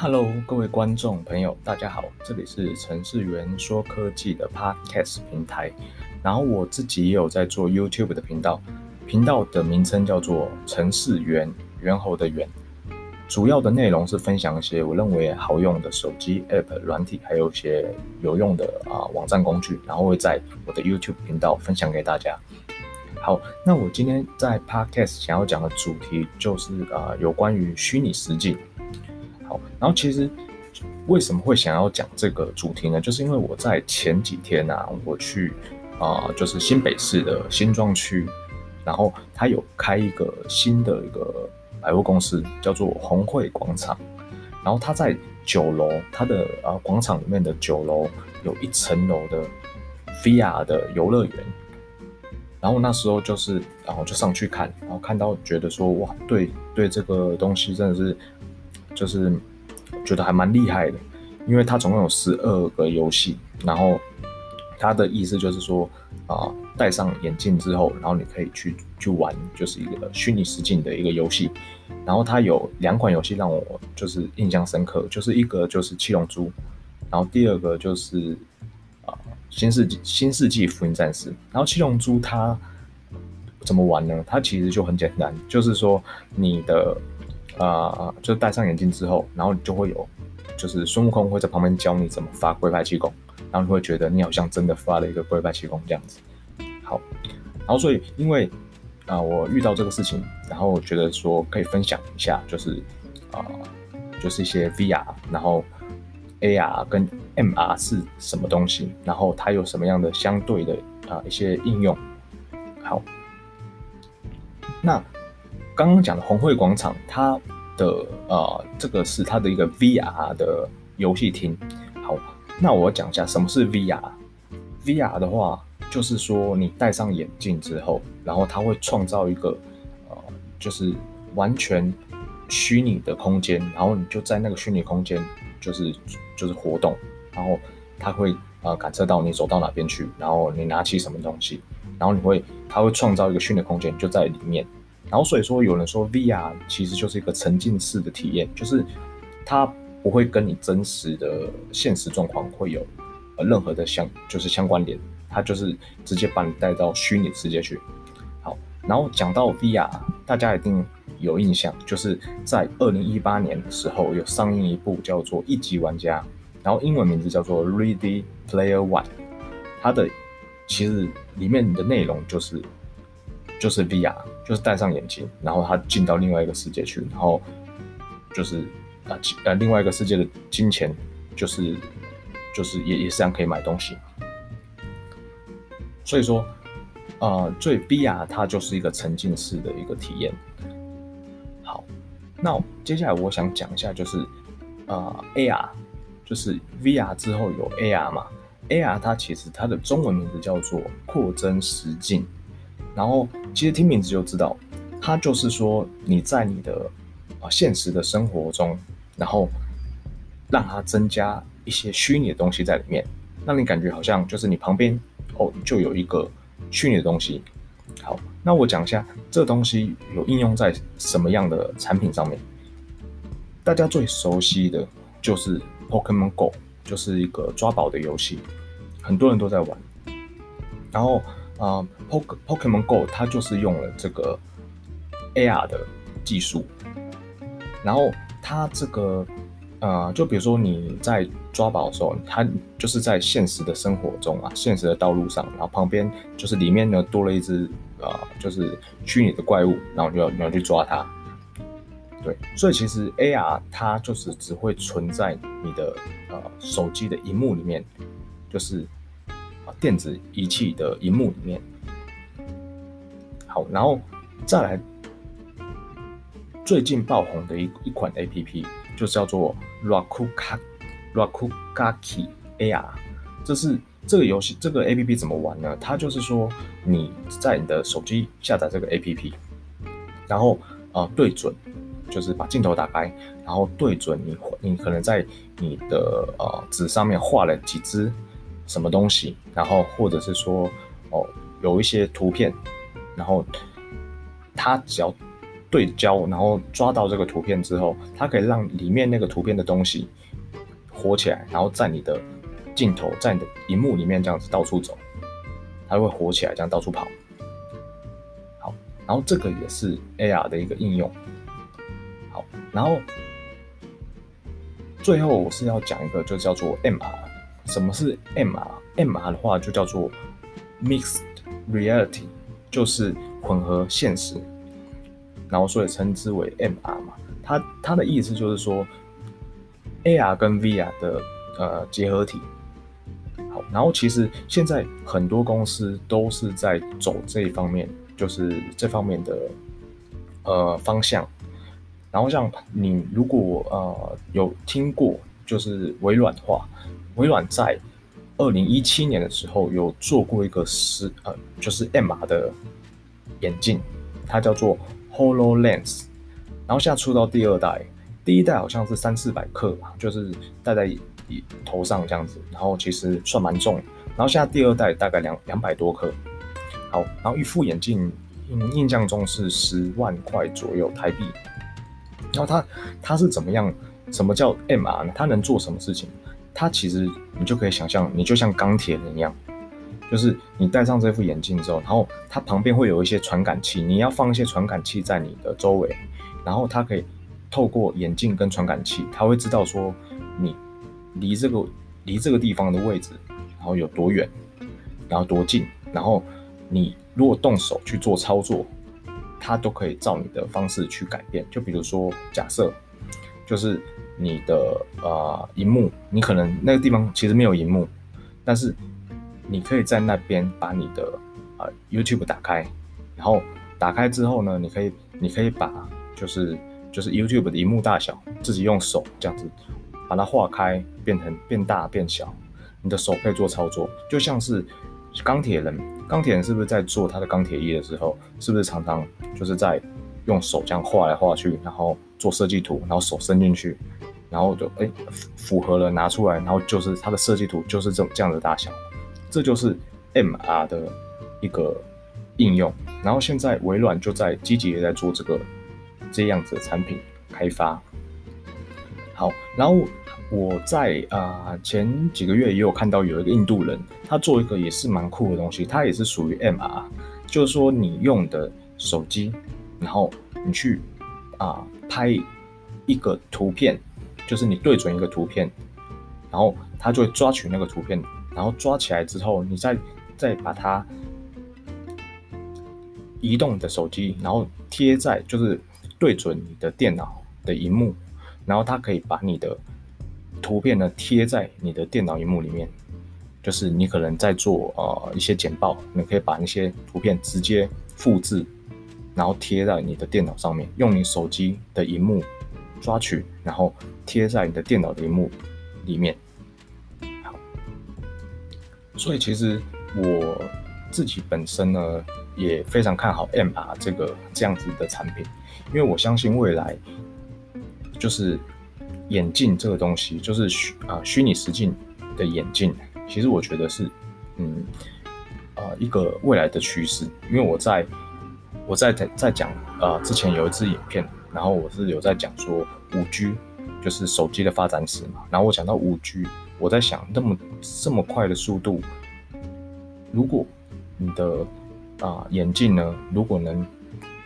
Hello，各位观众朋友，大家好，这里是程式员说科技的 Podcast 平台。然后我自己也有在做 YouTube 的频道，频道的名称叫做程式员，猿猴的猿。主要的内容是分享一些我认为好用的手机 App 软体，还有一些有用的啊、网站工具，然后会在我的 YouTube 频道分享给大家。好，那我今天在 Podcast 想要讲的主题就是啊、呃、有关于虚拟实境。好，然后其实为什么会想要讲这个主题呢？就是因为我在前几天啊，我去啊、就是新北市的新庄区，然后他有开一个新的一个百货公司，叫做红会广场。然后他在九楼，他的啊广场里面的九楼有一层楼的 VR 的游乐园。然后那时候就是，然后就上去看，然后看到觉得说，哇，对对，这个东西真的是。就是觉得还蛮厉害的，因为它总共有十二个游戏，然后它的意思就是说啊，戴上眼镜之后，然后你可以去去玩，就是一个虚拟实境的一个游戏。然后它有两款游戏让我就是印象深刻，就是一个就是七龙珠，然后第二个就是啊新世纪新世纪福音战士。然后七龙珠它怎么玩呢？它其实就很简单，就是说你的。啊，就戴上眼镜之后，然后你就会有，就是孙悟空会在旁边教你怎么发龟派气功，然后你会觉得你好像真的发了一个龟派气功这样子。好，然后所以因为啊，我遇到这个事情，然后我觉得说可以分享一下，就是啊，就是一些 VR，然后 AR 跟 MR 是什么东西，然后它有什么样的相对的啊一些应用。好，那。刚刚讲的红会广场，它的呃，这个是它的一个 VR 的游戏厅。好，那我讲一下什么是 VR。VR 的话，就是说你戴上眼镜之后，然后它会创造一个呃，就是完全虚拟的空间，然后你就在那个虚拟空间，就是就是活动，然后它会呃感测到你走到哪边去，然后你拿起什么东西，然后你会它会创造一个虚拟空间，就在里面。然后所以说，有人说 VR 其实就是一个沉浸式的体验，就是它不会跟你真实的现实状况会有呃任何的相就是相关联，它就是直接把你带到虚拟世界去。好，然后讲到 VR，大家一定有印象，就是在二零一八年的时候有上映一部叫做《一级玩家》，然后英文名字叫做 Ready Player One，它的其实里面的内容就是。就是 VR，就是戴上眼镜，然后他进到另外一个世界去，然后就是啊呃另外一个世界的金钱，就是就是也也是这样可以买东西。所以说，呃，所以 VR 它就是一个沉浸式的一个体验。好，那接下来我想讲一下，就是呃 AR，就是 VR 之后有 AR 嘛，AR 它其实它的中文名字叫做扩增实境。然后，其实听名字就知道，它就是说你在你的啊现实的生活中，然后让它增加一些虚拟的东西在里面，让你感觉好像就是你旁边哦就有一个虚拟的东西。好，那我讲一下这东西有应用在什么样的产品上面。大家最熟悉的就是 Pokemon Go，就是一个抓宝的游戏，很多人都在玩。然后。啊、，Pokemon Go 它就是用了这个 AR 的技术，然后它这个呃，就比如说你在抓宝的时候，它就是在现实的生活中啊，现实的道路上，然后旁边就是里面呢多了一只呃，就是虚拟的怪物，然后你要你要去抓它。对，所以其实 AR 它就是只会存在你的呃手机的荧幕里面，就是。电子仪器的荧幕里面，好，然后再来最近爆红的一一款 APP，就是叫做 Rakugaki Rakugaki AR。这是这个游戏，这个 APP 怎么玩呢？它就是说你在你的手机下载这个 APP，然后、呃、对准，就是把镜头打开，然后对准你你可能在你的呃纸上面画了几只。什么东西，然后或者是说，哦，有一些图片，然后它只要对焦，然后抓到这个图片之后，它可以让里面那个图片的东西活起来，然后在你的镜头，在你的荧幕里面这样子到处走，它会活起来，这样到处跑。好，然后这个也是 AR 的一个应用。好，然后最后我是要讲一个，就叫做 MR。什么是 MR？MR 的话就叫做 Mixed Reality，就是混合现实。然后所以称之为 MR 嘛，它它的意思就是说 AR 跟 VR 的呃结合体。好，然后其实现在很多公司都是在走这一方面，就是这方面的呃方向。然后像你如果呃有听过，就是微软的话，微软在二零一七年的时候有做过一个是呃就是 MR 的眼镜，它叫做 HoloLens，然后现在出到第二代，第一代好像是三四百克吧，就是戴在头上这样子，然后其实算蛮重，然后现在第二代大概两两百多克，好，然后一副眼镜印印象中是十万块左右台币，然后它它是怎么样？什么叫 MR 呢？它能做什么事情？它其实你就可以想象，你就像钢铁人一样。就是你戴上这副眼镜之后，然后它旁边会有一些传感器，你要放一些传感器在你的周围，然后它可以透过眼镜跟传感器，它会知道说你离这个离这个地方的位置，然后有多远，然后多近，然后你如果动手去做操作，它都可以照你的方式去改变。就比如说，假设就是你的呃荧幕，你可能那个地方其实没有荧幕，但是你可以在那边把你的啊、呃、YouTube 打开，然后打开之后呢，你可以你可以把就是就是 YouTube 的荧幕大小自己用手这样子把它画开，变成变大变小，你的手可以做操作，就像是钢铁人，钢铁人是不是在做他的钢铁衣的时候，是不是常常就是在用手这样画来画去，然后做设计图，然后手伸进去，然后就哎、符合了拿出来，然后就是它的设计图就是这这样的大小。这就是 MR 的一个应用，然后现在微软就在积极的在做这个这样子的产品开发。好，然后我在啊、前几个月也有看到有一个印度人，他做一个也是蛮酷的东西，他也是属于 MR，就是说你用的手机，然后你去啊、拍一个图片，就是你对准一个图片，然后它就会抓取那个图片。然后抓起来之后，你再再把它移动的手机，然后贴在就是对准你的电脑的荧幕，然后它可以把你的图片呢贴在你的电脑荧幕里面。就是你可能在做呃一些简报，你可以把那些图片直接复制，然后贴在你的电脑上面，用你手机的荧幕抓取，然后贴在你的电脑的荧幕里面。好所以其实我自己本身呢，也非常看好 MR 这个这样子的产品，因为我相信未来就是眼镜这个东西，就是虚啊虚拟实境的眼镜，其实我觉得是嗯啊一个未来的趋势。因为我在我在在讲啊之前有一支影片，然后我是有在讲说五 G 就是手机的发展史嘛，然后我讲到五 G。我在想，那么这么快的速度，如果你的啊、眼镜呢，如果能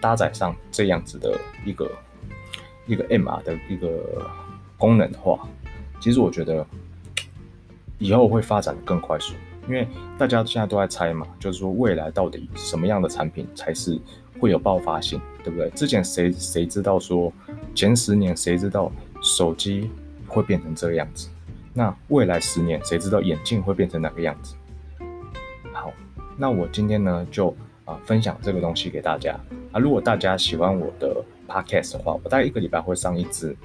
搭载上这样子的一个一个 MR 的一个功能的话，其实我觉得以后会发展的更快速。因为大家现在都在猜嘛，就是说未来到底什么样的产品才是会有爆发性，对不对？之前谁谁知道说前十年谁知道手机会变成这个样子？那未来十年，谁知道眼镜会变成哪个样子？好，那我今天呢就啊、分享这个东西给大家啊。如果大家喜欢我的 podcast 的话，我大概一个礼拜会上一支，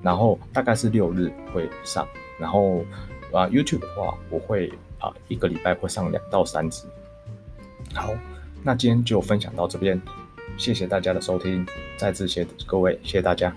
然后大概是六日会上，然后啊 YouTube 的话，我会啊一个礼拜会上两到三支。好，那今天就分享到这边，谢谢大家的收听，再次谢各位，谢谢大家。